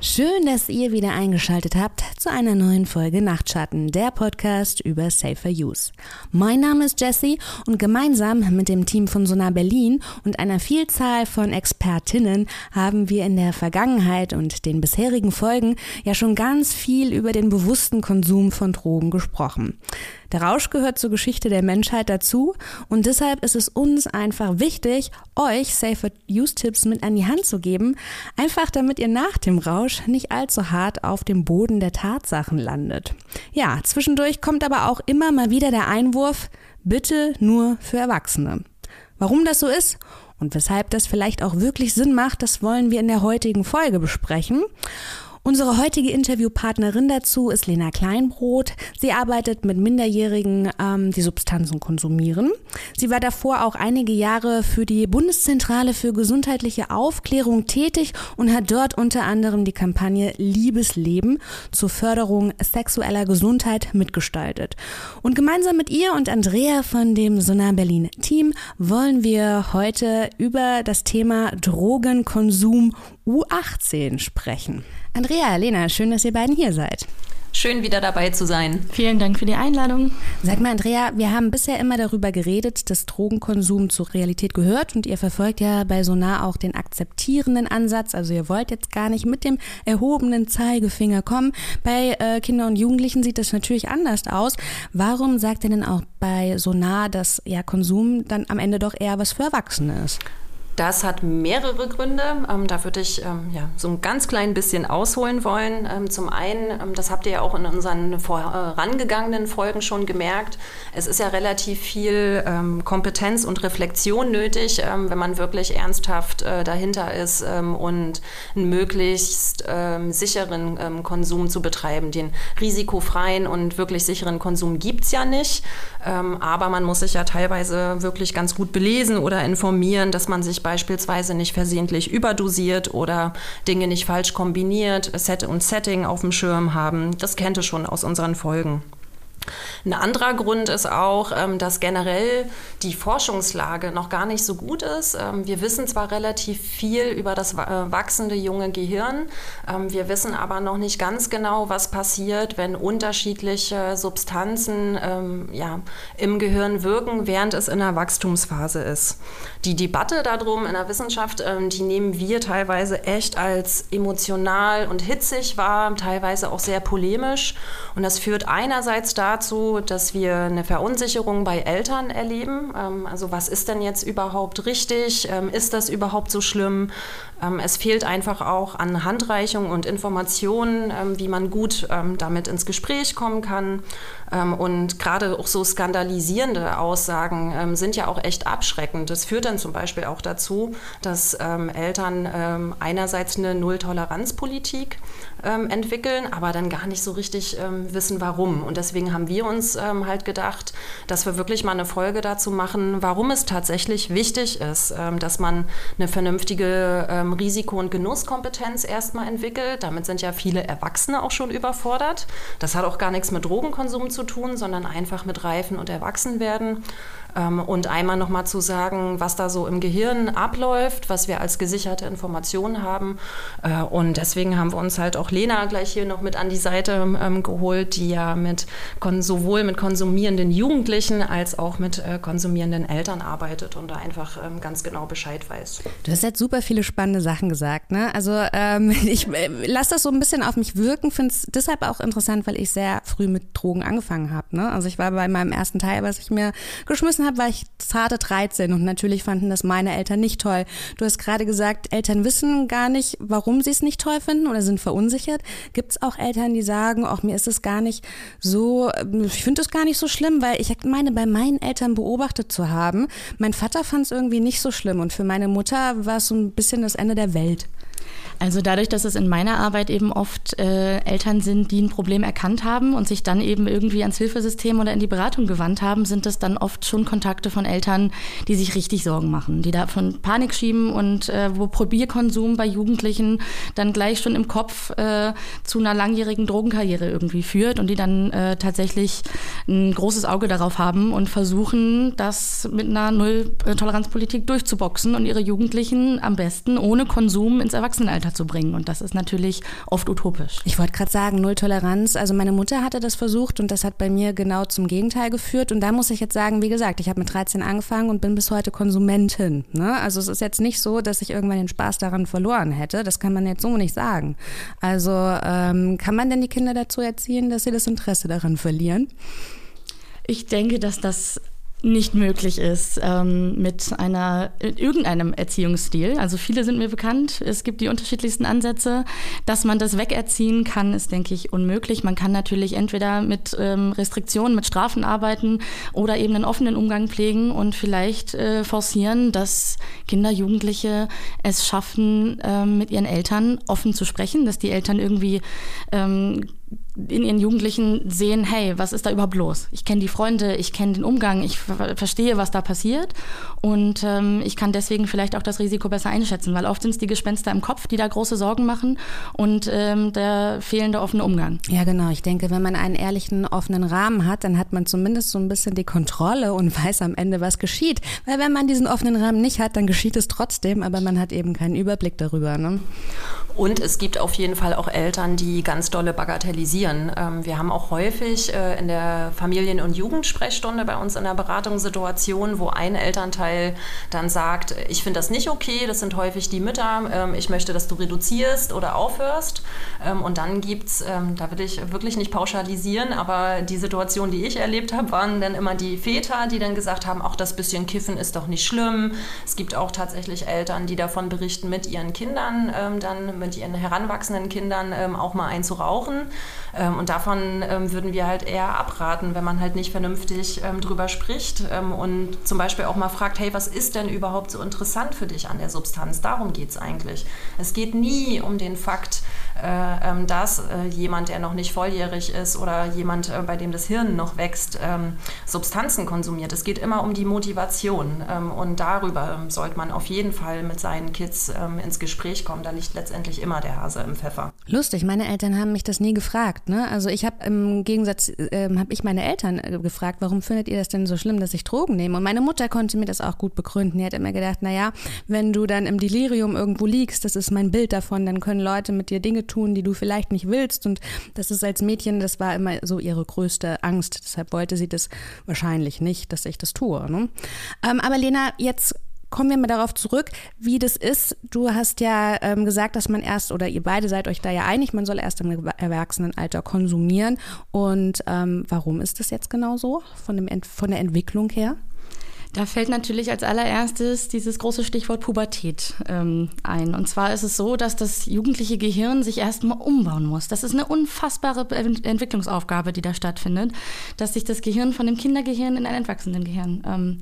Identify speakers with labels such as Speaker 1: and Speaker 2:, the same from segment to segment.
Speaker 1: Schön, dass ihr wieder eingeschaltet habt zu einer neuen Folge Nachtschatten, der Podcast über Safer Use. Mein Name ist Jessie und gemeinsam mit dem Team von Sonar Berlin und einer Vielzahl von Expertinnen haben wir in der Vergangenheit und den bisherigen Folgen ja schon ganz viel über den bewussten Konsum von Drogen gesprochen. Der Rausch gehört zur Geschichte der Menschheit dazu und deshalb ist es uns einfach wichtig, euch Safer Use Tipps mit an die Hand zu geben, einfach damit ihr nach dem Rausch nicht allzu hart auf dem Boden der Tatsachen landet. Ja, zwischendurch kommt aber auch immer mal wieder der Einwurf, bitte nur für Erwachsene. Warum das so ist und weshalb das vielleicht auch wirklich Sinn macht, das wollen wir in der heutigen Folge besprechen. Unsere heutige Interviewpartnerin dazu ist Lena Kleinbrot. Sie arbeitet mit Minderjährigen, ähm, die Substanzen konsumieren. Sie war davor auch einige Jahre für die Bundeszentrale für gesundheitliche Aufklärung tätig und hat dort unter anderem die Kampagne Liebesleben zur Förderung sexueller Gesundheit mitgestaltet. Und gemeinsam mit ihr und Andrea von dem Sonar Berlin Team wollen wir heute über das Thema Drogenkonsum U18 sprechen. Andrea, Lena, schön, dass ihr beiden hier seid.
Speaker 2: Schön wieder dabei zu sein.
Speaker 3: Vielen Dank für die Einladung.
Speaker 1: Sag mal, Andrea, wir haben bisher immer darüber geredet, dass Drogenkonsum zur Realität gehört und ihr verfolgt ja bei Sonar auch den akzeptierenden Ansatz. Also ihr wollt jetzt gar nicht mit dem erhobenen Zeigefinger kommen. Bei äh, Kindern und Jugendlichen sieht das natürlich anders aus. Warum sagt ihr denn auch bei Sonar, dass ja Konsum dann am Ende doch eher was für Erwachsene ist?
Speaker 2: Das hat mehrere Gründe. Ähm, da würde ich ähm, ja, so ein ganz klein bisschen ausholen wollen. Ähm, zum einen, ähm, das habt ihr ja auch in unseren vorangegangenen Folgen schon gemerkt, es ist ja relativ viel ähm, Kompetenz und Reflexion nötig, ähm, wenn man wirklich ernsthaft äh, dahinter ist und einen möglichst sicheren Konsum zu betreiben. Den risikofreien und wirklich sicheren Konsum gibt es ja nicht. aber man muss sich ja teilweise wirklich ganz gut belesen oder informieren, dass man sich beispielsweise nicht versehentlich überdosiert oder Dinge nicht falsch kombiniert, Set und Setting auf dem Schirm haben. Das kennt ihr schon aus unseren Folgen. Ein anderer Grund ist auch, ähm, dass generell die Forschungslage noch gar nicht so gut ist. Ähm, wir wissen zwar relativ viel über das äh, wachsende junge Gehirn, ähm, wir wissen aber noch nicht ganz genau, was passiert, wenn unterschiedliche Substanzen ja, im Gehirn wirken, während es in der Wachstumsphase ist. Die Debatte darum in der Wissenschaft, die nehmen wir teilweise echt als emotional und hitzig wahr, teilweise auch sehr polemisch. Und das führt einerseits dazu, dazu, dass wir eine Verunsicherung bei Eltern erleben. Ähm, also was ist denn jetzt überhaupt richtig? Ähm, ist das überhaupt so schlimm? Ähm, es fehlt einfach auch an Handreichung und Informationen, wie man gut damit ins Gespräch kommen kann. und gerade auch so skandalisierende Aussagen sind ja auch echt abschreckend. Das führt dann zum Beispiel auch dazu, dass Eltern einerseits eine Null-Toleranz-Politik entwickeln, aber dann gar nicht so richtig wissen, warum. Und deswegen haben wir uns ähm, halt gedacht, dass wir wirklich mal eine Folge dazu machen, warum es tatsächlich wichtig ist, ähm, dass man eine vernünftige ähm, Risiko- und Genusskompetenz erstmal entwickelt. Damit sind ja viele Erwachsene auch schon überfordert. Das hat auch gar nichts mit Drogenkonsum zu tun, sondern einfach mit Reifen und Erwachsenwerden. Ähm, und einmal nochmal zu sagen, was da so im Gehirn abläuft, was wir als gesicherte Informationen haben. Äh, und deswegen haben wir uns halt auch Lena gleich hier noch mit an die Seite ähm, geholt, die ja mit sowohl mit konsumierenden Jugendlichen als auch mit äh, konsumierenden Eltern arbeitet und da einfach ähm, ganz genau Bescheid weiß.
Speaker 1: Du hast jetzt super viele spannende Sachen gesagt. Ne? Also ähm, ich äh, lasse das so ein bisschen auf mich wirken, finde es deshalb auch interessant, weil ich sehr früh mit Drogen angefangen habe. Ne? Also ich war bei meinem ersten Teil, was ich mir geschmissen habe, war ich zarte 13 und natürlich fanden das meine Eltern nicht toll. Du hast gerade gesagt, Eltern wissen gar nicht, warum sie es nicht toll finden oder sind verunsichert. Gibt es auch Eltern, die sagen, auch mir ist es gar nicht so ich finde es gar nicht so schlimm, weil ich meine, bei meinen Eltern beobachtet zu haben, mein Vater fand es irgendwie nicht so schlimm und für meine Mutter war es so ein bisschen das Ende der Welt.
Speaker 3: Also dadurch, dass es in meiner Arbeit eben oft äh, Eltern sind, die ein Problem erkannt haben und sich dann eben irgendwie ans Hilfesystem oder in die Beratung gewandt haben, sind es dann oft schon Kontakte von Eltern, die sich richtig Sorgen machen, die davon Panik schieben und äh, wo Probierkonsum bei Jugendlichen dann gleich schon im Kopf äh, zu einer langjährigen Drogenkarriere irgendwie führt und die dann äh, tatsächlich ein großes Auge darauf haben und versuchen, das mit einer Null-Toleranz-Politik durchzuboxen und ihre Jugendlichen am besten ohne Konsum ins Erwachsenenalter weiterzubringen. Und das ist natürlich oft utopisch.
Speaker 1: Ich wollte gerade sagen, Null Toleranz. Also meine Mutter hatte das versucht und das hat bei mir genau zum Gegenteil geführt. Und da muss ich jetzt sagen, wie gesagt, ich habe mit 13 angefangen und bin bis heute Konsumentin. Ne? Also es ist jetzt nicht so, dass ich irgendwann den Spaß daran verloren hätte. Das kann man jetzt so nicht sagen. Also ähm, kann man denn die Kinder dazu erziehen, dass sie das Interesse daran verlieren?
Speaker 3: Ich denke, dass das nicht möglich ist ähm, mit einer irgendeinem Erziehungsstil. Also viele sind mir bekannt. Es gibt die unterschiedlichsten Ansätze. Dass man das wegerziehen kann, ist, denke ich, unmöglich. Man kann natürlich entweder mit ähm, Restriktionen, mit Strafen arbeiten oder eben einen offenen Umgang pflegen und vielleicht äh, forcieren, dass Kinder, Jugendliche es schaffen, ähm, mit ihren Eltern offen zu sprechen, dass die Eltern irgendwie ähm, in ihren Jugendlichen sehen, hey, was ist da überhaupt los? Ich kenne die Freunde, ich kenne den Umgang, ich verstehe, was da passiert und ähm, ich kann deswegen vielleicht auch das Risiko besser einschätzen, weil oft sind es die Gespenster im Kopf, die da große Sorgen machen und ähm, der fehlende offene Umgang.
Speaker 1: Ja, genau. Ich denke, wenn man einen ehrlichen, offenen Rahmen hat, dann hat man zumindest so ein bisschen die Kontrolle und weiß am Ende, was geschieht. Weil wenn man diesen offenen Rahmen nicht hat, dann geschieht es trotzdem, aber man hat eben keinen Überblick darüber. Ne?
Speaker 2: Und es gibt auf jeden Fall auch Eltern, die ganz dolle bagatellisieren. Ähm, wir haben auch häufig äh, in der Familien- und Jugendsprechstunde bei uns in der Beratungssituation, wo ein Elternteil dann sagt, ich finde das nicht okay, das sind häufig die Mütter, ähm, ich möchte, dass du reduzierst oder aufhörst. Ähm, und dann gibt es, da will ich wirklich nicht pauschalisieren, aber die Situation, die ich erlebt habe, waren dann immer die Väter, die dann gesagt haben, auch das bisschen Kiffen ist doch nicht schlimm. Es gibt auch tatsächlich Eltern, die davon berichten, mit ihren Kindern dann mit ihren heranwachsenden Kindern auch mal einzurauchen. Ähm, und davon ähm, würden wir halt eher abraten, wenn man halt nicht vernünftig ähm, drüber spricht und zum Beispiel auch mal fragt, hey, was ist denn überhaupt so interessant für dich an der Substanz? Darum geht es eigentlich. Es geht nie um den Fakt, äh, ähm, dass äh, jemand, der noch nicht volljährig ist oder jemand, äh, bei dem das Hirn noch wächst, Substanzen konsumiert. Es geht immer um die Motivation und darüber sollte man auf jeden Fall mit seinen Kids ins Gespräch kommen. Da liegt letztendlich immer der Hase im Pfeffer.
Speaker 1: Lustig, meine Eltern haben mich das nie gefragt. Ne? Also ich habe im Gegensatz, habe ich meine Eltern äh, gefragt, warum findet ihr das denn so schlimm, dass ich Drogen nehme? Und meine Mutter konnte mir das auch gut begründen. Die hat immer gedacht, naja, wenn du dann im Delirium irgendwo liegst, das ist mein Bild davon, dann können Leute mit dir Dinge tun, die du vielleicht nicht willst. Und das ist als Mädchen, das war immer so ihre größte Angst. Deshalb wollte sie das wahrscheinlich nicht, dass ich das tue. Ne? Ähm, aber Lena, jetzt kommen wir mal darauf zurück, wie das ist. Du hast ja ähm, gesagt, dass man erst, oder ihr beide seid euch da ja einig, man soll erst im Erwachsenenalter konsumieren. Und ähm, warum ist das jetzt genau so, von, dem, von der Entwicklung her?
Speaker 3: Da fällt natürlich als allererstes dieses große Stichwort Pubertät ähm, ein. Und zwar ist es so, dass das jugendliche Gehirn sich erstmal umbauen muss. Das ist eine unfassbare Entwicklungsaufgabe, die da stattfindet, dass sich das Gehirn von dem Kindergehirn in ein Erwachsenengehirn ähm,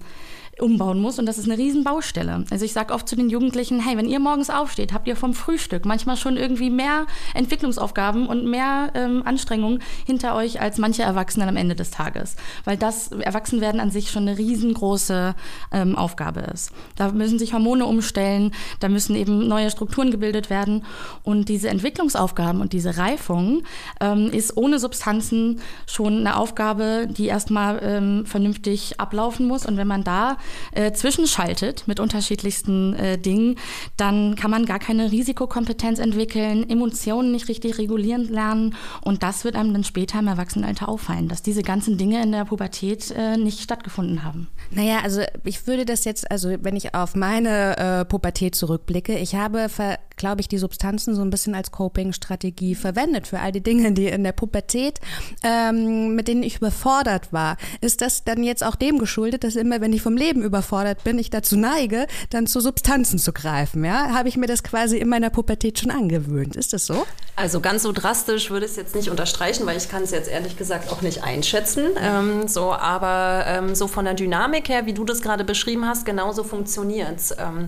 Speaker 3: umbauen muss und das ist eine Riesenbaustelle. Also ich sage oft zu den Jugendlichen, hey, wenn ihr morgens aufsteht, habt ihr vom Frühstück manchmal schon irgendwie mehr Entwicklungsaufgaben und mehr ähm, Anstrengungen hinter euch als manche Erwachsenen am Ende des Tages, weil das Erwachsenwerden an sich schon eine riesengroße ähm, Aufgabe ist. Da müssen sich Hormone umstellen, da müssen eben neue Strukturen gebildet werden und diese Entwicklungsaufgaben und diese Reifung ähm, ist ohne Substanzen schon eine Aufgabe, die erstmal ähm, vernünftig ablaufen muss und wenn man da äh, zwischenschaltet mit unterschiedlichsten äh, Dingen, dann kann man gar keine Risikokompetenz entwickeln, Emotionen nicht richtig regulieren lernen und das wird einem dann später im Erwachsenenalter auffallen, dass diese ganzen Dinge in der Pubertät äh, nicht stattgefunden haben.
Speaker 1: Naja, also ich würde das jetzt, also wenn ich auf meine äh, Pubertät zurückblicke, ich habe, glaube ich, die Substanzen so ein bisschen als Coping-Strategie verwendet für all die Dinge, die in der Pubertät, ähm, mit denen ich überfordert war. Ist das dann jetzt auch dem geschuldet, dass immer, wenn ich vom Leben überfordert bin, ich dazu neige, dann zu Substanzen zu greifen? Ja, habe ich mir das quasi in meiner Pubertät schon angewöhnt? Ist das so?
Speaker 2: Also ganz so drastisch würde ich es jetzt nicht unterstreichen, weil ich kann es jetzt ehrlich gesagt auch nicht einschätzen. Ähm, so, aber ähm, so von der Dynamik her, wie du das gerade beschrieben hast, genauso funktioniert es. Ähm,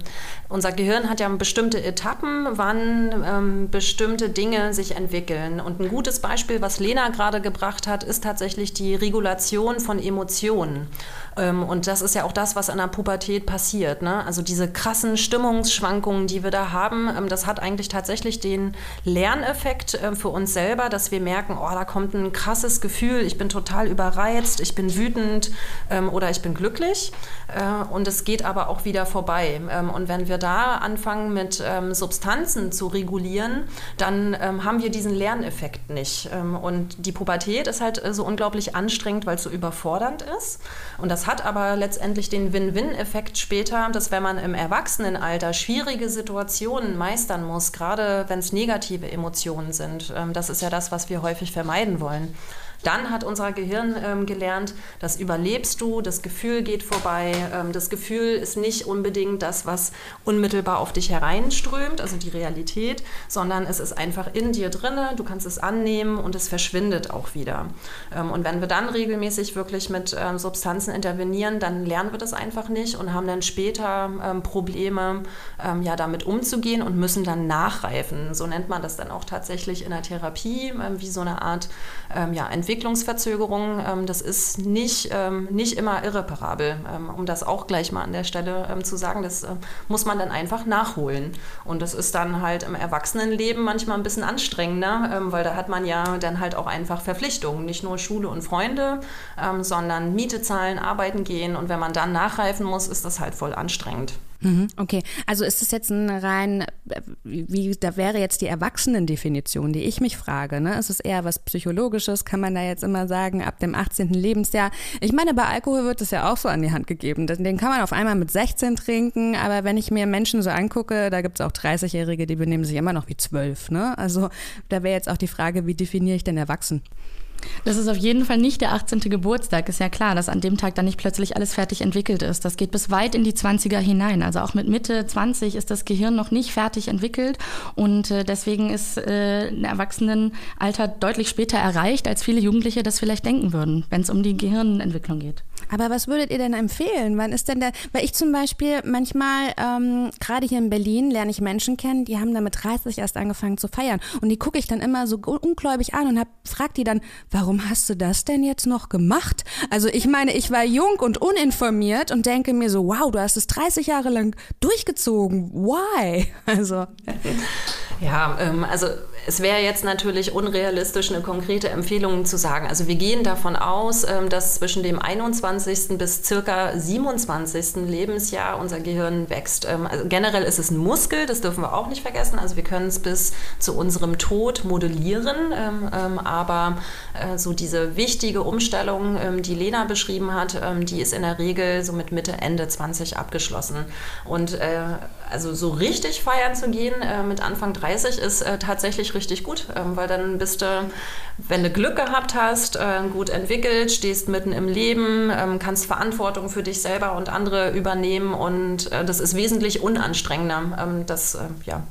Speaker 2: unser Gehirn hat ja bestimmte Etappen wann ähm, bestimmte Dinge sich entwickeln. Und ein gutes Beispiel, was Lena gerade gebracht hat, ist tatsächlich die Regulation von Emotionen. Ähm, und das ist ja auch das, was in der Pubertät passiert. Ne? Also diese krassen Stimmungsschwankungen, die wir da haben, ähm, das hat eigentlich tatsächlich den Lerneffekt äh, für uns selber, dass wir merken, oh, da kommt ein krasses Gefühl, ich bin total überreizt, ich bin wütend ähm, oder ich bin glücklich. Äh, und es geht aber auch wieder vorbei. und wenn wir da anfangen mit Substanzen zu regulieren, dann haben wir diesen Lerneffekt nicht. und die Pubertät ist halt äh, so unglaublich anstrengend, weil es so überfordernd ist. Und das hat aber letztendlich den Win-Win-Effekt später, dass wenn man im Erwachsenenalter schwierige Situationen meistern muss, gerade wenn es negative Emotionen sind, ähm, das ist ja das, was wir häufig vermeiden wollen dann hat unser Gehirn ähm, gelernt, das überlebst du, das Gefühl geht vorbei. Ähm, das Gefühl ist nicht unbedingt das, was unmittelbar auf dich hereinströmt, also die Realität, sondern es ist einfach in dir drinne, du kannst es annehmen und es verschwindet auch wieder. Ähm, und wenn wir dann regelmäßig wirklich mit ähm, Substanzen intervenieren, dann lernen wir das einfach nicht und haben dann später ähm, Probleme, ähm, ja, damit umzugehen und müssen dann nachreifen. So nennt man das dann auch tatsächlich in der Therapie, wie so eine Art ja, Entwicklungsverzögerung, ähm, das ist nicht, ähm, nicht immer irreparabel. Ähm, um das auch gleich mal an der Stelle zu sagen, das äh, muss man dann einfach nachholen. Und das ist dann halt im Erwachsenenleben manchmal ein bisschen anstrengender, weil da hat man ja dann halt auch einfach Verpflichtungen, nicht nur Schule und Freunde, sondern Miete zahlen, arbeiten gehen. Und wenn man dann nachreifen muss, ist das halt voll anstrengend.
Speaker 1: Mhm, okay, also ist es jetzt ein rein, wie, da wäre jetzt die Erwachsenendefinition, die ich mich frage. Ne? Ist es eher was Psychologisches? Kann man da jetzt immer sagen, ab dem 18. Lebensjahr? Ich meine, bei Alkohol wird es ja auch so an die Hand gegeben. Den kann man auf einmal mit 16 trinken, aber wenn ich mir Menschen so angucke, da gibt es auch 30-Jährige, die benehmen sich immer noch wie 12. Ne? Also da wäre jetzt auch die Frage, wie definiere ich denn erwachsen?
Speaker 3: Das ist auf jeden Fall nicht der 18. Geburtstag. Ist ja klar, dass an dem Tag dann nicht plötzlich alles fertig entwickelt ist. Das geht bis weit in die 20er hinein. Also auch mit Mitte 20 ist das Gehirn noch nicht fertig entwickelt. Und äh, deswegen ist äh, ein Erwachsenenalter deutlich später erreicht, als viele Jugendliche das vielleicht denken würden, wenn es um die Gehirnentwicklung geht.
Speaker 1: Aber was würdet ihr denn empfehlen? Wann ist denn der, weil ich zum Beispiel manchmal, ähm, gerade hier in Berlin, lerne ich Menschen kennen, die haben da mit 30 erst angefangen zu feiern. Und die gucke ich dann immer so ungläubig an und hab, frag die dann, warum hast du das denn jetzt noch gemacht? Also ich meine, ich war jung und uninformiert und denke mir so, wow, du hast es 30 Jahre lang durchgezogen. Why? Also.
Speaker 2: Ja, ähm, also es wäre jetzt natürlich unrealistisch, eine konkrete Empfehlung zu sagen. Also wir gehen davon aus, ähm, dass zwischen dem 21. bis circa 27. Lebensjahr unser Gehirn wächst. Ähm, also generell ist es ein Muskel, das dürfen wir auch nicht vergessen. Also wir können es bis zu unserem Tod modellieren, ähm, aber äh, so diese wichtige Umstellung, die Lena beschrieben hat, die ist in der Regel so mit Mitte, Ende 20 abgeschlossen. Und äh, also so richtig feiern zu gehen äh, mit Anfang 30 ist tatsächlich richtig gut, ähm, weil dann bist du, wenn du Glück gehabt hast, äh, gut entwickelt, stehst mitten im Leben, ähm, kannst Verantwortung für dich selber und andere übernehmen und äh, das ist wesentlich unanstrengender. Ähm, das, äh, ja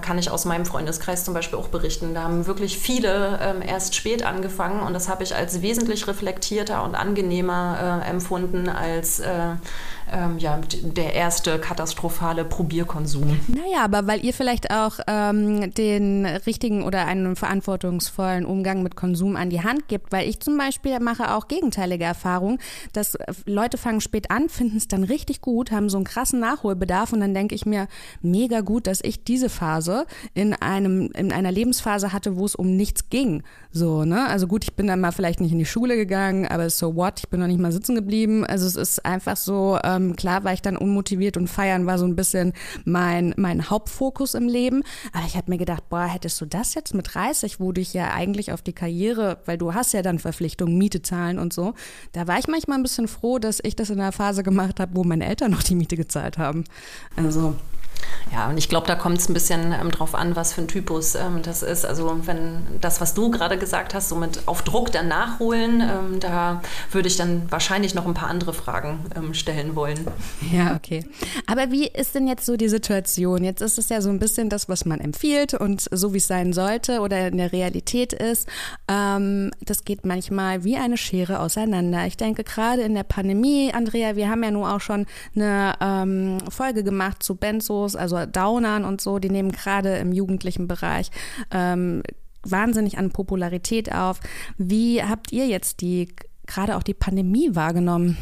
Speaker 2: kann ich aus meinem Freundeskreis zum Beispiel auch berichten. Da haben wirklich viele ähm, erst spät angefangen und das habe ich als wesentlich reflektierter und angenehmer äh, empfunden als äh, ähm, ja, der erste katastrophale Probierkonsum.
Speaker 1: Naja, aber weil ihr vielleicht auch ähm, den richtigen oder einen verantwortungsvollen Umgang mit Konsum an die Hand gibt, weil ich zum Beispiel mache auch gegenteilige Erfahrungen, dass äh, Leute fangen spät an, finden es dann richtig gut, haben so einen krassen Nachholbedarf und dann denke ich mir, mega gut, dass ich diese Phase in einem, in einer Lebensphase hatte, wo es um nichts ging. So, ne? Also gut, ich bin dann mal vielleicht nicht in die Schule gegangen, aber so what, ich bin noch nicht mal sitzen geblieben. Also es ist einfach so, ähm, klar war ich dann unmotiviert und feiern war so ein bisschen mein, mein Hauptfokus im Leben. Aber ich habe mir gedacht, boah, hättest du das jetzt mit 30, wo du dich ja eigentlich auf die Karriere, weil du hast ja dann Verpflichtungen, Miete zahlen und so. Da war ich manchmal ein bisschen froh, dass ich das in einer Phase gemacht habe, wo meine Eltern noch die Miete gezahlt haben. Also
Speaker 2: ja, und ich glaube, da kommt es ein bisschen ähm, drauf an, was für ein Typus ähm, das ist. Also wenn das, was du gerade gesagt hast, so mit auf Druck dann nachholen, ähm, da würde ich dann wahrscheinlich noch ein paar andere Fragen ähm, stellen wollen.
Speaker 1: Ja, okay. Aber wie ist denn jetzt so die Situation? Jetzt ist es ja so ein bisschen das, was man empfiehlt und so wie es sein sollte oder in der Realität ist. Ähm, das geht manchmal wie eine Schere auseinander. Ich denke gerade in der Pandemie, Andrea, wir haben ja nun auch schon eine ähm, Folge gemacht zu Benzo Benzos, also Downern und so, die nehmen gerade im jugendlichen Bereich ähm, wahnsinnig an Popularität auf. Wie habt ihr jetzt die gerade auch die Pandemie wahrgenommen?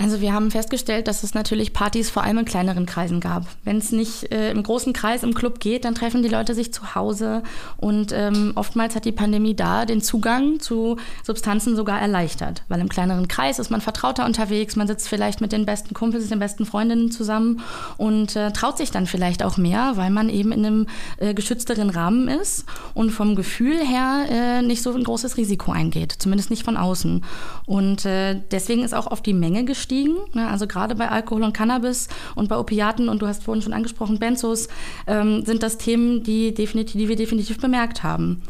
Speaker 3: Also wir haben festgestellt, dass es natürlich Partys vor allem in kleineren Kreisen gab. Wenn es nicht äh, im großen Kreis im Club geht, dann treffen die Leute sich zu Hause und ähm, oftmals hat die Pandemie da den Zugang zu Substanzen sogar erleichtert, weil im kleineren Kreis ist man vertrauter unterwegs, man sitzt vielleicht mit den besten Kumpels, den besten Freundinnen zusammen und äh, traut sich dann vielleicht auch mehr, weil man eben in einem äh, geschützteren Rahmen ist und vom Gefühl her äh, nicht so ein großes Risiko eingeht, zumindest nicht von außen. Und äh, deswegen ist auch auf die Menge gestiegen gestiegen. Ne? Also gerade bei Alkohol und Cannabis und bei Opiaten und du hast vorhin schon angesprochen, Benzos, ähm, sind das Themen, die, definitiv, die wir definitiv bemerkt haben.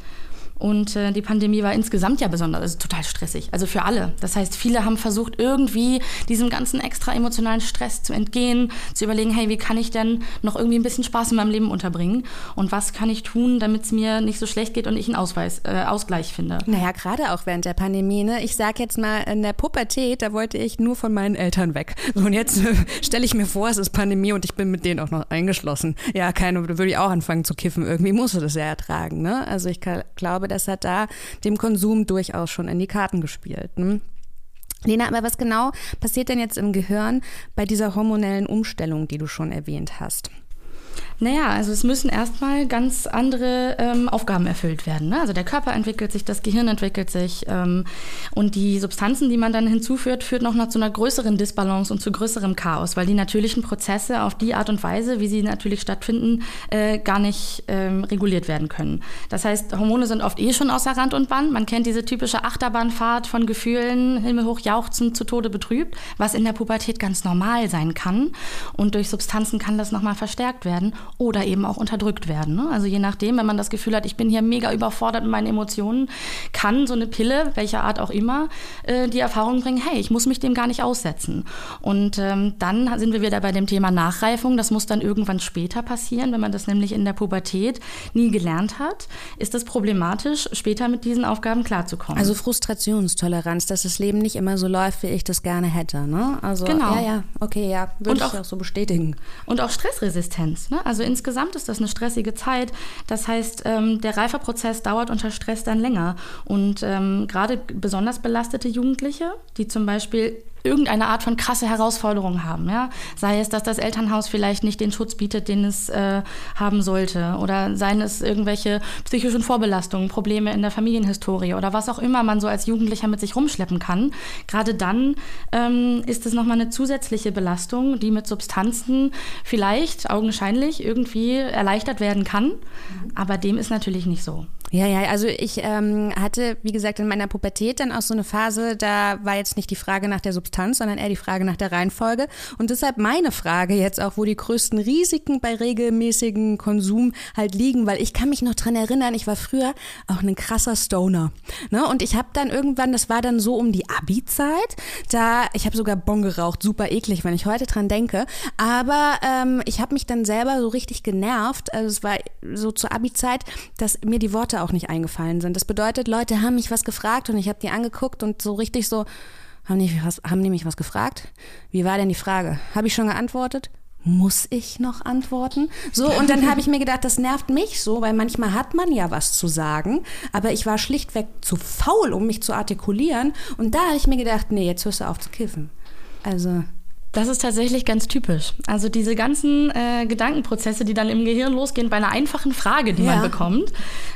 Speaker 3: Und äh, die Pandemie war insgesamt ja besonders, also total stressig, also für alle. Das heißt, viele haben versucht, irgendwie diesem ganzen extra emotionalen Stress zu entgehen, zu überlegen, hey, wie kann ich denn noch irgendwie ein bisschen Spaß in meinem Leben unterbringen? Und was kann ich tun, damit es mir nicht so schlecht geht und ich einen Ausweis, äh, Ausgleich finde?
Speaker 1: Naja, gerade auch während der Pandemie. Ne? Ich sag jetzt mal, in der Pubertät, da wollte ich nur von meinen Eltern weg. Und jetzt äh, stelle ich mir vor, es ist Pandemie und ich bin mit denen auch noch eingeschlossen. Ja, keine, würde ich auch anfangen zu kiffen. Irgendwie musst du das ja ertragen. Ne? Also ich glaube, das hat da dem Konsum durchaus schon in die Karten gespielt. Ne? Lena, aber was genau passiert denn jetzt im Gehirn bei dieser hormonellen Umstellung, die du schon erwähnt hast?
Speaker 3: Naja, also es müssen erstmal ganz andere ähm, Aufgaben erfüllt werden. Ne? Also der Körper entwickelt sich, das Gehirn entwickelt sich ähm, und die Substanzen, die man dann hinzuführt, führt noch zu einer größeren Disbalance und zu größerem Chaos, weil die natürlichen Prozesse auf die Art und Weise, wie sie natürlich stattfinden, äh, gar nicht ähm, reguliert werden können. Das heißt, Hormone sind oft eh schon außer Rand und Band. Man kennt diese typische Achterbahnfahrt von Gefühlen, himmelhoch jauchzend, zu Tode betrübt, was in der Pubertät ganz normal sein kann. Und durch Substanzen kann das nochmal verstärkt werden oder eben auch unterdrückt werden. Ne? Also je nachdem, wenn man das Gefühl hat, ich bin hier mega überfordert mit meinen Emotionen, kann so eine Pille, welcher Art auch immer, äh, die Erfahrung bringen, hey, ich muss mich dem gar nicht aussetzen. Und ähm, dann sind wir wieder bei dem Thema Nachreifung. Das muss dann irgendwann später passieren, wenn man das nämlich in der Pubertät nie gelernt hat, ist das problematisch, später mit diesen Aufgaben klarzukommen.
Speaker 1: Also Frustrationstoleranz, dass das Leben nicht immer so läuft, wie ich das gerne hätte. Ne? Also
Speaker 3: genau.
Speaker 1: ja, ja, okay, ja, würde ich auch so bestätigen.
Speaker 3: Und auch Stressresistenz. Ne? Also insgesamt ist das eine stressige Zeit. Das heißt, ähm, der Reifeprozess dauert unter Stress dann länger. Und ähm, gerade besonders belastete Jugendliche, die zum Beispiel irgendeine Art von krasse Herausforderung haben. Ja? Sei es, dass das Elternhaus vielleicht nicht den Schutz bietet, den es äh, haben sollte. Oder seien es irgendwelche psychischen Vorbelastungen, Probleme in der Familienhistorie oder was auch immer man so als Jugendlicher mit sich rumschleppen kann. Gerade dann ähm, ist es nochmal eine zusätzliche Belastung, die mit Substanzen vielleicht augenscheinlich irgendwie erleichtert werden kann. Aber dem ist natürlich nicht so.
Speaker 1: Ja, ja, also ich ähm, hatte, wie gesagt, in meiner Pubertät dann auch so eine Phase, da war jetzt nicht die Frage nach der Substanz, sondern eher die Frage nach der Reihenfolge. Und deshalb meine Frage jetzt auch, wo die größten Risiken bei regelmäßigen Konsum halt liegen, weil ich kann mich noch dran erinnern, ich war früher auch ein krasser Stoner. Ne? Und ich habe dann irgendwann, das war dann so um die Abi-Zeit, da, ich habe sogar Bon geraucht, super eklig, wenn ich heute dran denke. Aber ähm, ich habe mich dann selber so richtig genervt, also es war so zur Abi-Zeit, dass mir die Worte auch nicht eingefallen sind. Das bedeutet, Leute haben mich was gefragt und ich habe die angeguckt und so richtig so, haben die, was, haben die mich was gefragt? Wie war denn die Frage? Habe ich schon geantwortet? Muss ich noch antworten? So, und dann habe ich mir gedacht, das nervt mich so, weil manchmal hat man ja was zu sagen, aber ich war schlichtweg zu faul, um mich zu artikulieren. Und da habe ich mir gedacht, nee, jetzt hörst du auf zu kiffen. Also,
Speaker 3: das ist tatsächlich ganz typisch. Also diese ganzen äh, Gedankenprozesse, die dann im Gehirn losgehen bei einer einfachen Frage, die ja. man bekommt,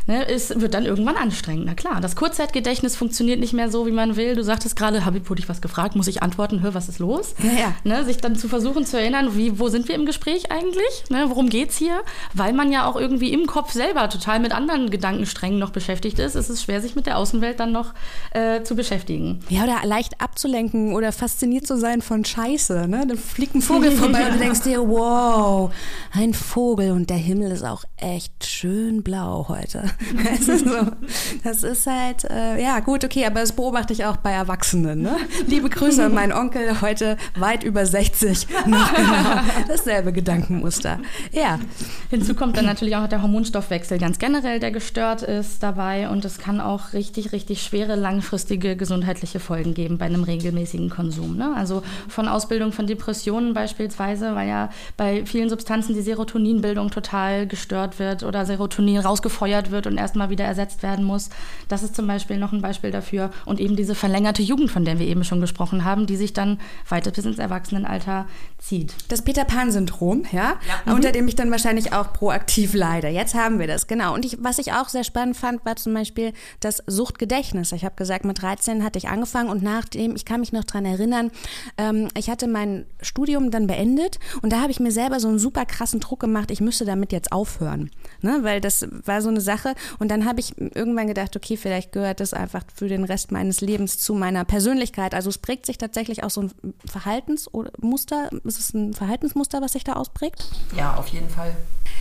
Speaker 3: ne, ist, wird dann irgendwann anstrengend. Na klar, das Kurzzeitgedächtnis funktioniert nicht mehr so, wie man will. Du sagtest gerade, Habib, wurde ich was gefragt, muss ich antworten, hör, was ist los?
Speaker 1: Ja, ja.
Speaker 3: Ne, sich dann zu versuchen zu erinnern, wie, wo sind wir im Gespräch eigentlich? Ne, worum geht's hier? Weil man ja auch irgendwie im Kopf selber total mit anderen Gedankensträngen noch beschäftigt ist, ist es schwer, sich mit der Außenwelt dann noch äh, zu beschäftigen.
Speaker 1: Ja, oder leicht abzulenken oder fasziniert zu sein von Scheiße ne? Dann fliegt ein Vogel vorbei und du denkst dir, wow, ein Vogel und der Himmel ist auch echt schön blau heute. Das ist, so, das ist halt, äh, ja gut, okay, aber das beobachte ich auch bei Erwachsenen. Ne? Liebe Grüße an meinen Onkel, heute weit über 60, noch genau dasselbe Gedankenmuster. Ja.
Speaker 3: Hinzu kommt dann natürlich auch der Hormonstoffwechsel ganz generell, der gestört ist dabei und es kann auch richtig, richtig schwere langfristige gesundheitliche Folgen geben bei einem regelmäßigen Konsum. Ne? Also von Ausbildung von von Depressionen beispielsweise, weil ja bei vielen Substanzen die Serotoninbildung total gestört wird oder Serotonin rausgefeuert wird und erstmal wieder ersetzt werden muss. Das ist zum Beispiel noch ein Beispiel dafür. Und eben diese verlängerte Jugend, von der wir eben schon gesprochen haben, die sich dann weiter bis ins Erwachsenenalter zieht.
Speaker 1: Das Peter Pan-Syndrom, ja, ja. unter dem ich dann wahrscheinlich auch proaktiv leide. Jetzt haben wir das, genau. Und ich, was ich auch sehr spannend fand, war zum Beispiel das Suchtgedächtnis. Ich habe gesagt, mit 13 hatte ich angefangen und nachdem, ich kann mich noch daran erinnern, ähm, ich hatte mein Studium dann beendet und da habe ich mir selber so einen super krassen Druck gemacht, ich müsste damit jetzt aufhören. Ne? Weil das war so eine Sache. Und dann habe ich irgendwann gedacht, okay, vielleicht gehört das einfach für den Rest meines Lebens zu meiner Persönlichkeit. Also es prägt sich tatsächlich auch so ein Verhaltensmuster. Ist es ein Verhaltensmuster, was sich da ausprägt?
Speaker 2: Ja, auf jeden Fall.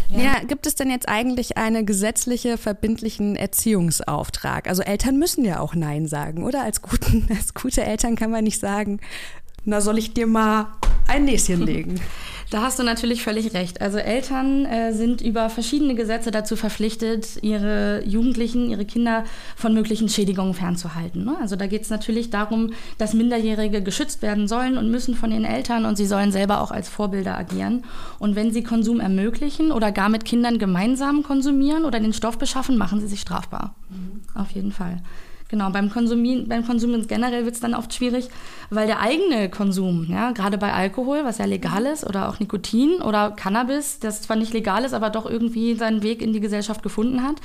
Speaker 1: Ja. ja, gibt es denn jetzt eigentlich einen gesetzliche, verbindlichen Erziehungsauftrag? Also Eltern müssen ja auch Nein sagen, oder? Als, guten, als gute Eltern kann man nicht sagen, na soll ich dir mal ein Näschen legen.
Speaker 3: Da hast du natürlich völlig recht. Also Eltern äh, sind über verschiedene Gesetze dazu verpflichtet, ihre Jugendlichen, ihre Kinder von möglichen Schädigungen fernzuhalten. Ne? Also da geht es natürlich darum, dass Minderjährige geschützt werden sollen und müssen von ihren Eltern und sie sollen selber auch als Vorbilder agieren. Und wenn sie Konsum ermöglichen oder gar mit Kindern gemeinsam konsumieren oder den Stoff beschaffen, machen sie sich strafbar. Mhm. Auf jeden Fall. Genau, beim, Konsumieren, beim Konsum generell wird es dann oft schwierig, weil der eigene Konsum, ja, gerade bei Alkohol, was ja legal ist, oder auch Nikotin oder Cannabis, das zwar nicht legal ist, aber doch irgendwie seinen Weg in die Gesellschaft gefunden hat,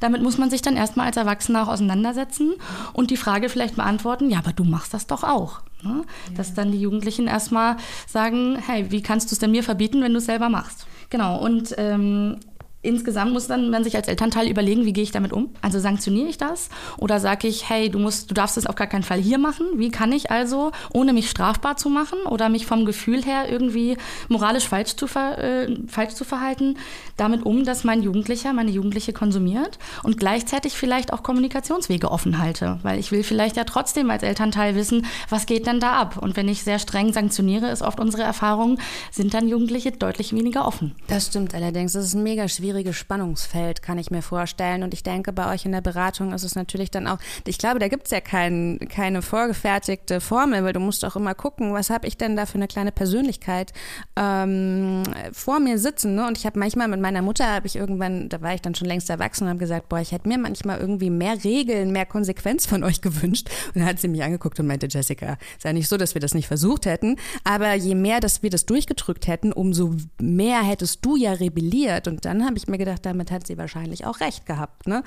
Speaker 3: damit muss man sich dann erstmal als Erwachsener auch auseinandersetzen und die Frage vielleicht beantworten, ja, aber du machst das doch auch. Ne? Ja. Dass dann die Jugendlichen erstmal sagen, hey, wie kannst du es denn mir verbieten, wenn du es selber machst? Genau, und ähm, insgesamt muss dann man sich als Elternteil überlegen, wie gehe ich damit um? Also sanktioniere ich das oder sage ich, hey, du musst, du darfst es auf gar keinen Fall hier machen. Wie kann ich also, ohne mich strafbar zu machen oder mich vom Gefühl her irgendwie moralisch falsch zu, ver, äh, falsch zu verhalten, damit um, dass mein Jugendlicher, meine Jugendliche konsumiert und gleichzeitig vielleicht auch Kommunikationswege offen halte, weil ich will vielleicht ja trotzdem als Elternteil wissen, was geht denn da ab? Und wenn ich sehr streng sanktioniere, ist oft unsere Erfahrung, sind dann Jugendliche deutlich weniger offen.
Speaker 1: Das stimmt allerdings. Das ist mega schwierig schwieriges Spannungsfeld, kann ich mir vorstellen. Und ich denke, bei euch in der Beratung ist es natürlich dann auch, ich glaube, da gibt es ja kein, keine vorgefertigte Formel, weil du musst auch immer gucken, was habe ich denn da für eine kleine Persönlichkeit ähm, vor mir sitzen. Ne? Und ich habe manchmal mit meiner Mutter, habe ich irgendwann, da war ich dann schon längst erwachsen und habe gesagt, boah, ich hätte mir manchmal irgendwie mehr Regeln, mehr Konsequenz von euch gewünscht. Und dann hat sie mich angeguckt und meinte, Jessica, ja nicht so, dass wir das nicht versucht hätten, aber je mehr, dass wir das durchgedrückt hätten, umso mehr hättest du ja rebelliert. Und dann habe ich ich mir gedacht, damit hat sie wahrscheinlich auch recht gehabt. Ne?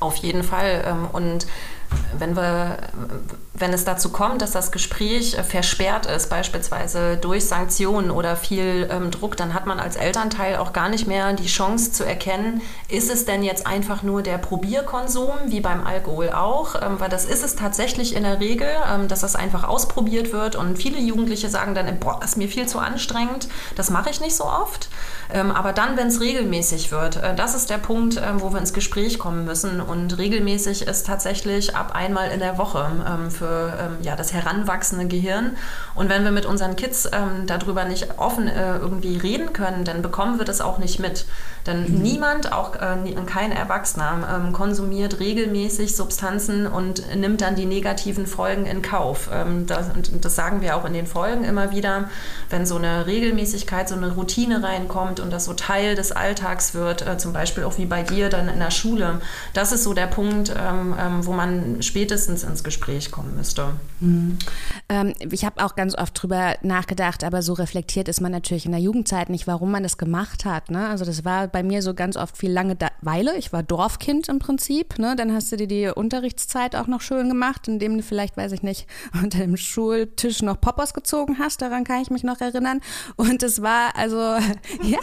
Speaker 2: Auf jeden Fall. Ähm, und wenn, wir, wenn es dazu kommt, dass das Gespräch versperrt ist, beispielsweise durch Sanktionen oder viel ähm, Druck, dann hat man als Elternteil auch gar nicht mehr die Chance zu erkennen, ist es denn jetzt einfach nur der Probierkonsum, wie beim Alkohol auch, ähm, weil das ist es tatsächlich in der Regel, ähm, dass das einfach ausprobiert wird und viele Jugendliche sagen dann, boah, das ist mir viel zu anstrengend, das mache ich nicht so oft. Ähm, aber dann, wenn es regelmäßig wird, äh, das ist der Punkt, äh, wo wir ins Gespräch kommen müssen und regelmäßig ist tatsächlich ab einmal in der Woche ähm, für ähm, ja, das heranwachsende Gehirn. Und wenn wir mit unseren Kids ähm, darüber nicht offen äh, irgendwie reden können, dann bekommen wir das auch nicht mit. Denn mhm. niemand, auch äh, kein Erwachsener, ähm, konsumiert regelmäßig Substanzen und nimmt dann die negativen Folgen in Kauf. Ähm, das, das sagen wir auch in den Folgen immer wieder. Wenn so eine Regelmäßigkeit, so eine Routine reinkommt und das so Teil des Alltags wird, äh, zum Beispiel auch wie bei dir dann in der Schule, das ist so der Punkt, ähm, ähm wo man spätestens ins Gespräch kommen müsste.
Speaker 1: Mhm. Ähm, ich habe auch ganz oft drüber nachgedacht, aber so reflektiert ist man natürlich in der Jugendzeit nicht, warum man das gemacht hat. Ne? Also das war bei mir so ganz oft viel Langeweile. Ich war Dorfkind im Prinzip. Ne? Dann hast du dir die Unterrichtszeit auch noch schön gemacht, indem du vielleicht, weiß ich nicht, unter dem Schultisch noch Poppers gezogen hast. Daran kann ich mich noch erinnern. Und es war also, ja,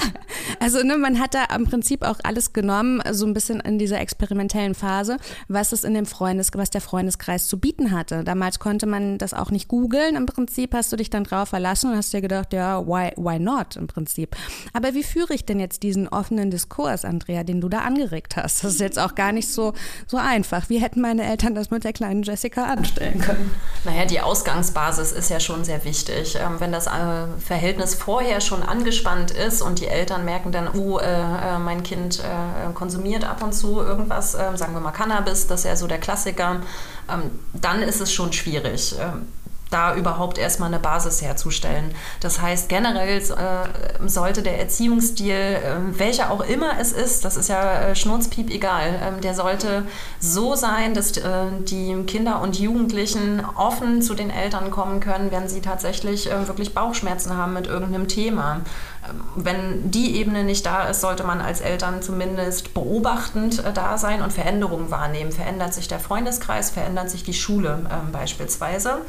Speaker 1: also ne, man hat da im Prinzip auch alles genommen, so ein bisschen in dieser experimentellen Phase, was es in dem Freundes, was der Freundeskreis zu bieten hatte. Damals konnte man das auch nicht googeln. Im Prinzip hast du dich dann drauf verlassen und hast dir gedacht, ja, why, why not im Prinzip. Aber wie führe ich denn jetzt diesen offenen Diskurs, Andrea, den du da angeregt hast? Das ist jetzt auch gar nicht so, so einfach. Wie hätten meine Eltern das mit der kleinen Jessica anstellen können?
Speaker 2: Naja, die Ausgangsbasis ist ja schon sehr wichtig. Ähm, wenn das äh, Verhältnis vorher schon angespannt ist und die Eltern merken dann, oh, äh, äh mein Kind äh, konsumiert ab und zu irgendwas, äh, sagen wir mal Cannabis, das ist ja so der Klassiker, ähm, dann ist es schon schwierig. Ähm, da überhaupt erstmal eine Basis herzustellen. Das heißt, generell äh, sollte der Erziehungsstil, äh, welcher auch immer es ist, das ist ja äh, schnurzpiep egal, ähm, der sollte so sein, dass äh, die Kinder und Jugendlichen offen zu den Eltern kommen können, wenn sie tatsächlich äh, wirklich Bauchschmerzen haben mit irgendeinem Thema. Ähm, wenn die Ebene nicht da ist, sollte man als Eltern zumindest beobachtend äh, da sein und Veränderungen wahrnehmen. Verändert sich der Freundeskreis, verändert sich die Schule ähm, beispielsweise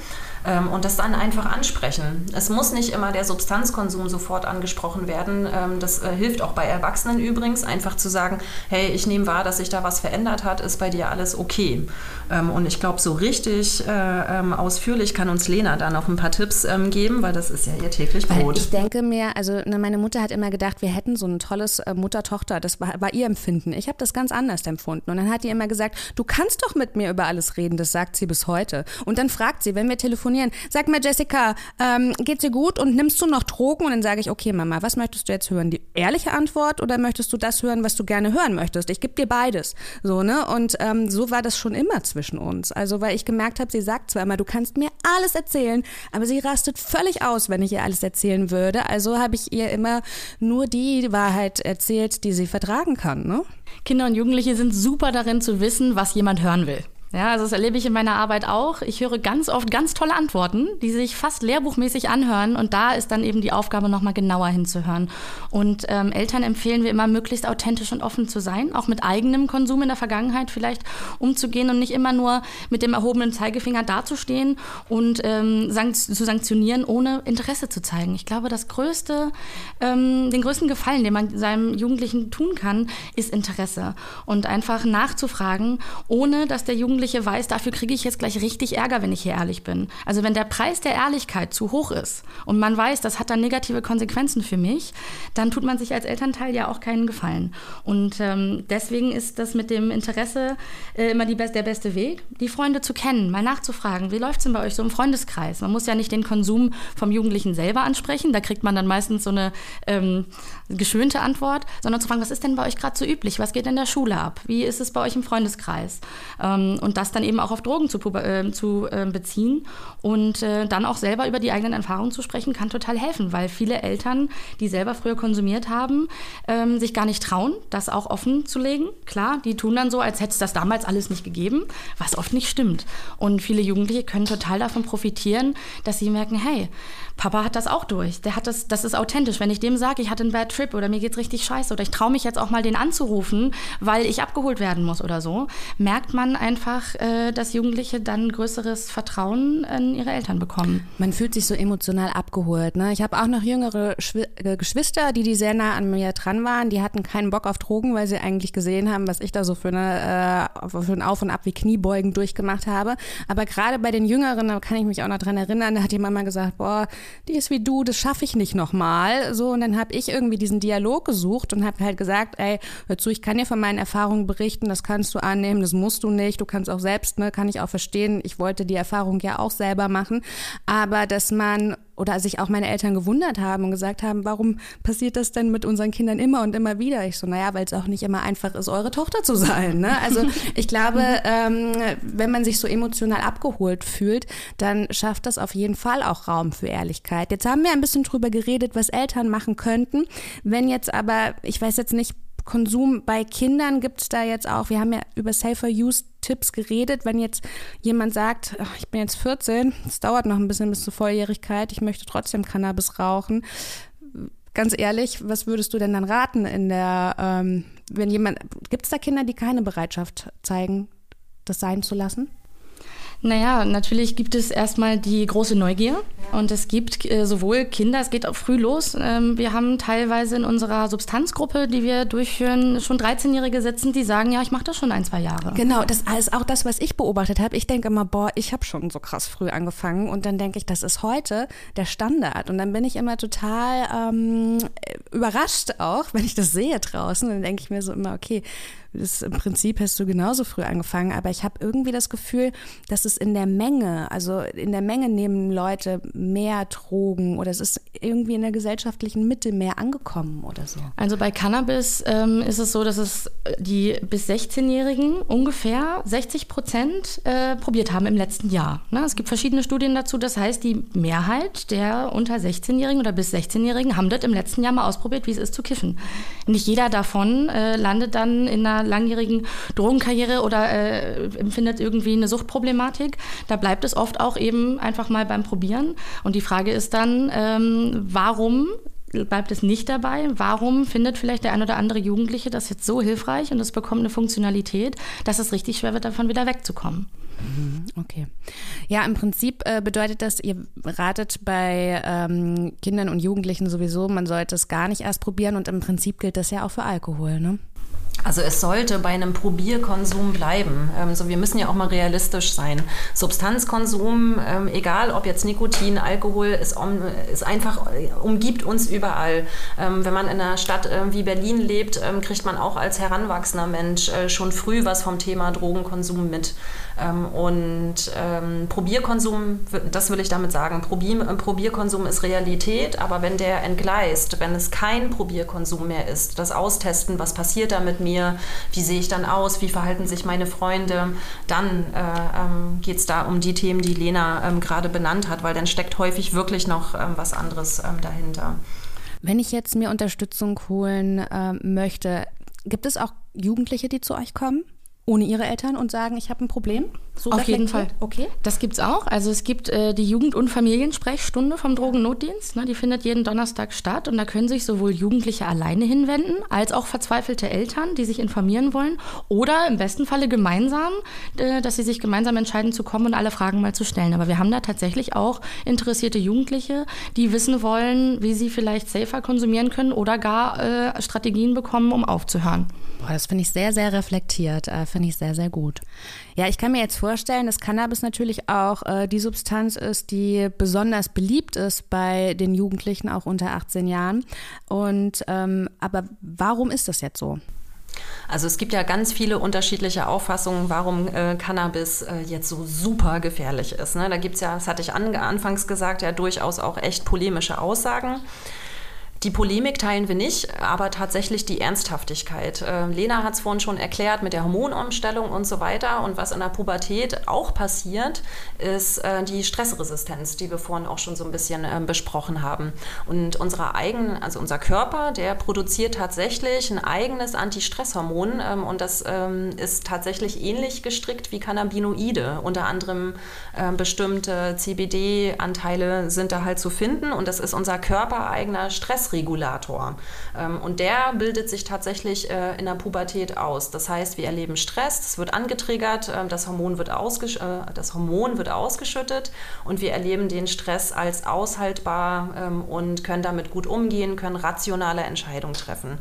Speaker 2: ähm, und das dann einfach ansprechen. Es muss nicht immer der Substanzkonsum sofort angesprochen werden. Ähm, das äh, hilft auch bei Erwachsenen übrigens, einfach zu sagen, hey, ich nehme wahr, dass sich da was verändert hat, ist bei dir alles okay. Ähm, und ich glaube, so richtig äh, ähm, ausführlich kann uns Lena da noch ein paar Tipps ähm, geben, weil das ist ja ihr täglich Brot.
Speaker 1: Ich denke mir, also ne, meine Mutter hat immer gedacht, wir hätten so ein tolles äh, Mutter-Tochter. Das war, war ihr Empfinden. Ich habe das ganz anders empfunden. Und dann hat die immer gesagt, du kannst doch mit mir über alles reden. Das sagt sie bis heute. Und dann fragt sie, wenn wir telefonieren, telefonieren. Sag mir, Jessica, ähm, geht's dir gut und nimmst du noch Drogen? Und dann sage ich, okay, Mama, was möchtest du jetzt hören? Die ehrliche Antwort oder möchtest du das hören, was du gerne hören möchtest? Ich gebe dir beides. So, ne? Und ähm, so war das schon immer zwischen uns. Also, weil ich gemerkt habe, sie sagt zwar immer, du kannst mir alles erzählen, aber sie rastet völlig aus, wenn ich ihr alles erzählen würde. Also habe ich ihr immer nur die Wahrheit erzählt, die sie vertragen kann, ne?
Speaker 3: Kinder und Jugendliche sind super darin zu wissen, was jemand hören will. Ja, also das erlebe ich in meiner Arbeit auch. Ich höre ganz oft ganz tolle Antworten, die sich fast lehrbuchmäßig anhören. Und da ist dann eben die Aufgabe, nochmal genauer hinzuhören. Und ähm, Eltern empfehlen wir immer, möglichst authentisch und offen zu sein, auch mit eigenem Konsum in der Vergangenheit vielleicht umzugehen und nicht immer nur mit dem erhobenen Zeigefinger dazustehen und ähm, sankt zu sanktionieren, ohne Interesse zu zeigen. Ich glaube, das größte, ähm, den größten Gefallen, den man seinem Jugendlichen tun kann, ist Interesse. Und einfach nachzufragen, ohne dass der Jugendliche Jugendliche weiß, dafür kriege ich jetzt gleich richtig Ärger, wenn ich hier ehrlich bin. Also wenn der Preis der Ehrlichkeit zu hoch ist und man weiß, das hat dann negative Konsequenzen für mich, dann tut man sich als Elternteil ja auch keinen Gefallen. Und ähm, deswegen ist das mit dem Interesse äh, immer die, der beste Weg, die Freunde zu kennen, mal nachzufragen, wie läuft es denn bei euch so im Freundeskreis? Man muss ja nicht den Konsum vom Jugendlichen selber ansprechen, da kriegt man dann meistens so eine ähm, geschönte Antwort, sondern zu fragen, was ist denn bei euch gerade so üblich? Was geht in der Schule ab? Wie ist es bei euch im Freundeskreis? Ähm, und das dann eben auch auf Drogen zu, äh, zu äh, beziehen und äh, dann auch selber über die eigenen Erfahrungen zu sprechen, kann total helfen, weil viele Eltern, die selber früher konsumiert haben, ähm, sich gar nicht trauen, das auch offen zu legen. Klar, die tun dann so, als hätte es das damals alles nicht gegeben, was oft nicht stimmt. Und viele Jugendliche können total davon profitieren, dass sie merken, hey, Papa hat das auch durch. Der hat das, das ist authentisch. Wenn ich dem sage, ich hatte einen Bad Trip oder mir geht's richtig scheiße oder ich traue mich jetzt auch mal den anzurufen, weil ich abgeholt werden muss oder so, merkt man einfach, äh, dass Jugendliche dann größeres Vertrauen in ihre Eltern bekommen.
Speaker 1: Man fühlt sich so emotional abgeholt. Ne? Ich habe auch noch jüngere Schw äh, Geschwister, die die sehr nah an mir dran waren. Die hatten keinen Bock auf Drogen, weil sie eigentlich gesehen haben, was ich da so für, eine, äh, für ein Auf und Ab wie Kniebeugen durchgemacht habe. Aber gerade bei den Jüngeren, da kann ich mich auch noch dran erinnern, da hat die Mama gesagt, boah, die ist wie du, das schaffe ich nicht nochmal. So, und dann habe ich irgendwie diesen Dialog gesucht und habe halt gesagt, ey, hör zu, ich kann dir von meinen Erfahrungen berichten, das kannst du annehmen, das musst du nicht, du kannst auch selbst, ne, kann ich auch verstehen. Ich wollte die Erfahrung ja auch selber machen. Aber dass man oder sich auch meine Eltern gewundert haben und gesagt haben, warum passiert das denn mit unseren Kindern immer und immer wieder? Ich so, naja, weil es auch nicht immer einfach ist, eure Tochter zu sein. Ne? Also ich glaube, ähm, wenn man sich so emotional abgeholt fühlt, dann schafft das auf jeden Fall auch Raum für Ehrlichkeit. Jetzt haben wir ein bisschen drüber geredet, was Eltern machen könnten. Wenn jetzt aber, ich weiß jetzt nicht, Konsum bei Kindern gibt es da jetzt auch, wir haben ja über Safer Use Tipps geredet, wenn jetzt jemand sagt, ach, ich bin jetzt 14, es dauert noch ein bisschen bis zur Volljährigkeit, ich möchte trotzdem Cannabis rauchen. Ganz ehrlich, was würdest du denn dann raten in der, ähm, wenn jemand, gibt es da Kinder, die keine Bereitschaft zeigen, das sein zu lassen?
Speaker 3: Naja, natürlich gibt es erstmal die große Neugier und es gibt äh, sowohl Kinder, es geht auch früh los. Ähm, wir haben teilweise in unserer Substanzgruppe, die wir durchführen, schon 13-Jährige sitzen, die sagen, ja, ich mache das schon ein, zwei Jahre.
Speaker 1: Genau, das ist auch das, was ich beobachtet habe. Ich denke immer, boah, ich habe schon so krass früh angefangen und dann denke ich, das ist heute der Standard. Und dann bin ich immer total ähm, überrascht auch, wenn ich das sehe draußen. Dann denke ich mir so immer, okay, das, im Prinzip hast du genauso früh angefangen, aber ich habe irgendwie das Gefühl, dass es in der Menge, also in der Menge nehmen Leute mehr Drogen oder es ist irgendwie in der gesellschaftlichen Mitte mehr angekommen oder so.
Speaker 3: Also bei Cannabis ähm, ist es so, dass es die bis 16-Jährigen ungefähr 60 Prozent äh, probiert haben im letzten Jahr. Ne? Es gibt verschiedene Studien dazu, das heißt, die Mehrheit der unter 16-Jährigen oder bis 16-Jährigen haben das im letzten Jahr mal ausprobiert, wie es ist zu kiffen. Nicht jeder davon äh, landet dann in einer langjährigen Drogenkarriere oder äh, empfindet irgendwie eine Suchtproblematik. Da bleibt es oft auch eben einfach mal beim Probieren. Und die Frage ist dann, ähm, warum bleibt es nicht dabei? Warum findet vielleicht der ein oder andere Jugendliche das jetzt so hilfreich und es bekommt eine Funktionalität, dass es richtig schwer wird, davon wieder wegzukommen?
Speaker 1: Mhm, okay. Ja, im Prinzip äh, bedeutet das, ihr ratet bei ähm, Kindern und Jugendlichen sowieso, man sollte es gar nicht erst probieren und im Prinzip gilt das ja auch für Alkohol, ne?
Speaker 2: Also es sollte bei einem Probierkonsum bleiben. Ähm, so, wir müssen ja auch mal realistisch sein. Substanzkonsum, ähm, egal ob jetzt Nikotin, Alkohol, ist, um, ist einfach, äh, umgibt uns überall. Ähm, wenn man in einer Stadt äh, wie Berlin lebt, ähm, kriegt man auch als heranwachsender Mensch äh, schon früh was vom Thema Drogenkonsum mit. Ähm, und ähm, Probierkonsum, das will ich damit sagen, Probier, äh, Probierkonsum ist Realität, aber wenn der entgleist, wenn es kein Probierkonsum mehr ist, das Austesten, was passiert da mit mir, wie sehe ich dann aus, wie verhalten sich meine Freunde, dann äh, ähm, geht es da um die Themen, die Lena ähm, gerade benannt hat, weil dann steckt häufig wirklich noch ähm, was anderes ähm, dahinter.
Speaker 1: Wenn ich jetzt mir Unterstützung holen äh, möchte, gibt es auch Jugendliche, die zu euch kommen? Ohne ihre Eltern und sagen, ich habe ein Problem?
Speaker 3: So Auf jeden Fall. Okay. Das gibt es auch. Also es gibt äh, die Jugend- und Familiensprechstunde vom Drogennotdienst. Ne, die findet jeden Donnerstag statt und da können sich sowohl Jugendliche alleine hinwenden, als auch verzweifelte Eltern, die sich informieren wollen oder im besten Falle gemeinsam, äh, dass sie sich gemeinsam entscheiden zu kommen und alle Fragen mal zu stellen. Aber wir haben da tatsächlich auch interessierte Jugendliche, die wissen wollen, wie sie vielleicht safer konsumieren können oder gar äh, Strategien bekommen, um aufzuhören.
Speaker 1: Boah, das finde ich sehr, sehr reflektiert. Äh, finde ich sehr, sehr gut. Ja, ich kann mir jetzt vorstellen, dass Cannabis natürlich auch äh, die Substanz ist, die besonders beliebt ist bei den Jugendlichen, auch unter 18 Jahren. Und ähm, aber warum ist das jetzt so?
Speaker 2: Also es gibt ja ganz viele unterschiedliche Auffassungen, warum äh, Cannabis äh, jetzt so super gefährlich ist. Ne? Da gibt es ja, das hatte ich an, anfangs gesagt, ja durchaus auch echt polemische Aussagen. Die Polemik teilen wir nicht, aber tatsächlich die Ernsthaftigkeit. Äh, Lena hat es vorhin schon erklärt mit der Hormonumstellung und so weiter. Und was in der Pubertät auch passiert, ist äh, die Stressresistenz, die wir vorhin auch schon so ein bisschen äh, besprochen haben. Und unsere eigenen, also unser Körper, der produziert tatsächlich ein eigenes Antistresshormon ähm, und das ähm, ist tatsächlich ähnlich gestrickt wie Cannabinoide. Unter anderem äh, bestimmte CBD-Anteile sind da halt zu finden und das ist unser körpereigener Stress Stressregulator. Ähm, und der bildet sich tatsächlich äh, in der Pubertät aus. Das heißt, wir erleben Stress, es wird angetriggert, äh, das, Hormon wird äh, das Hormon wird ausgeschüttet und wir erleben den Stress als aushaltbar ähm, und können damit gut umgehen, können rationale Entscheidungen treffen.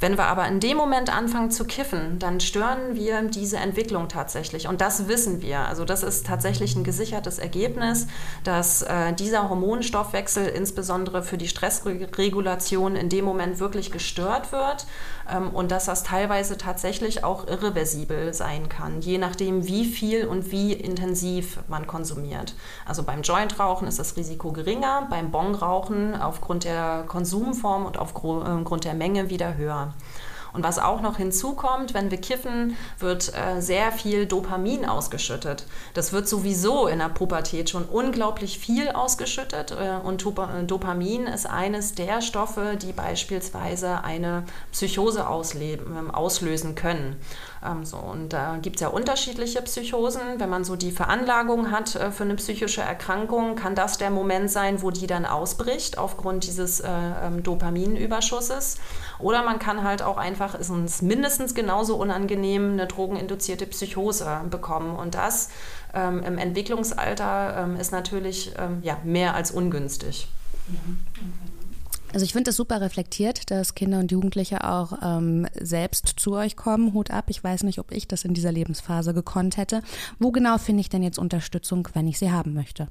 Speaker 2: Wenn wir aber in dem Moment anfangen zu kiffen, dann stören wir diese Entwicklung tatsächlich. Und das wissen wir. Also das ist tatsächlich ein gesichertes Ergebnis, dass äh, dieser Hormonstoffwechsel insbesondere für die Stressregulation in dem Moment wirklich gestört wird und dass das teilweise tatsächlich auch irreversibel sein kann, je nachdem, wie viel und wie intensiv man konsumiert. Also beim Jointrauchen ist das Risiko geringer, beim Bongrauchen aufgrund der Konsumform und aufgrund der Menge wieder höher. Und was auch noch hinzukommt, wenn wir kiffen, wird äh, sehr viel Dopamin ausgeschüttet. Das wird sowieso in der Pubertät schon unglaublich viel ausgeschüttet. Äh, und äh, Dopamin ist eines der Stoffe, die beispielsweise eine Psychose ähm, auslösen können. Ähm, so, und da gibt es ja unterschiedliche Psychosen. Wenn man so die Veranlagung hat äh, für eine psychische Erkrankung, kann das der Moment sein, wo die dann ausbricht aufgrund dieses äh, ähm, Dopaminüberschusses. Oder man kann halt auch einfach, ist uns mindestens genauso unangenehm, eine drogeninduzierte Psychose bekommen. Und das ähm, im Entwicklungsalter ähm, ist natürlich ähm, ja, mehr als ungünstig. Mhm.
Speaker 1: Also ich finde es super reflektiert, dass Kinder und Jugendliche auch ähm, selbst zu euch kommen. Hut ab. Ich weiß nicht, ob ich das in dieser Lebensphase gekonnt hätte. Wo genau finde ich denn jetzt Unterstützung, wenn ich sie haben möchte?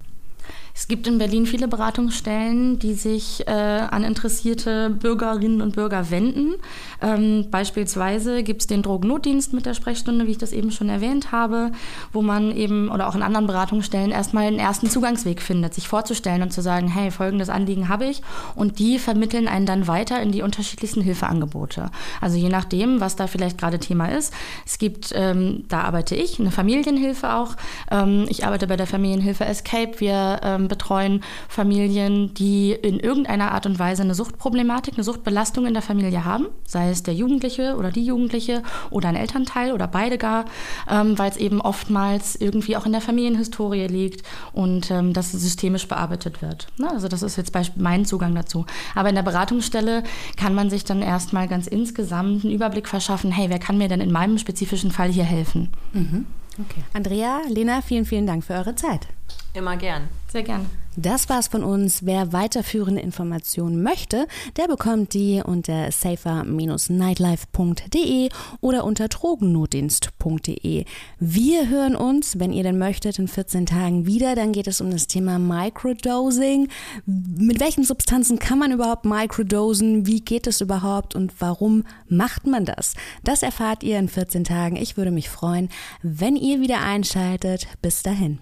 Speaker 3: Es gibt in Berlin viele Beratungsstellen, die sich äh, an interessierte Bürgerinnen und Bürger wenden. Ähm, beispielsweise gibt es den Drogennotdienst mit der Sprechstunde, wie ich das eben schon erwähnt habe, wo man eben oder auch in anderen Beratungsstellen erstmal einen ersten Zugangsweg findet, sich vorzustellen und zu sagen, hey, folgendes Anliegen habe ich. Und die vermitteln einen dann weiter in die unterschiedlichsten Hilfeangebote. Also je nachdem, was da vielleicht gerade Thema ist. Es gibt, ähm, da arbeite ich, eine Familienhilfe auch. Ähm, ich arbeite bei der Familienhilfe Escape. Wir ähm, betreuen Familien, die in irgendeiner Art und Weise eine Suchtproblematik, eine Suchtbelastung in der Familie haben, sei es der Jugendliche oder die Jugendliche oder ein Elternteil oder beide gar, ähm, weil es eben oftmals irgendwie auch in der Familienhistorie liegt und ähm, das systemisch bearbeitet wird. Ne? Also das ist jetzt mein Zugang dazu. Aber in der Beratungsstelle kann man sich dann erstmal ganz insgesamt einen Überblick verschaffen, hey, wer kann mir denn in meinem spezifischen Fall hier helfen?
Speaker 1: Mhm. Okay. Andrea, Lena, vielen, vielen Dank für eure Zeit.
Speaker 2: Immer gern.
Speaker 3: Sehr gern.
Speaker 1: Das war's von uns. Wer weiterführende Informationen möchte, der bekommt die unter safer-nightlife.de oder unter drogennotdienst.de. Wir hören uns, wenn ihr denn möchtet, in 14 Tagen wieder. Dann geht es um das Thema Microdosing. Mit welchen Substanzen kann man überhaupt microdosen? Wie geht es überhaupt und warum macht man das? Das erfahrt ihr in 14 Tagen. Ich würde mich freuen, wenn ihr wieder einschaltet. Bis dahin.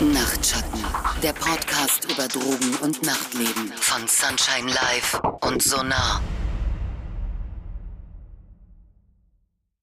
Speaker 4: Nachtschatten, der Podcast über Drogen und Nachtleben von Sunshine Live und Sonar.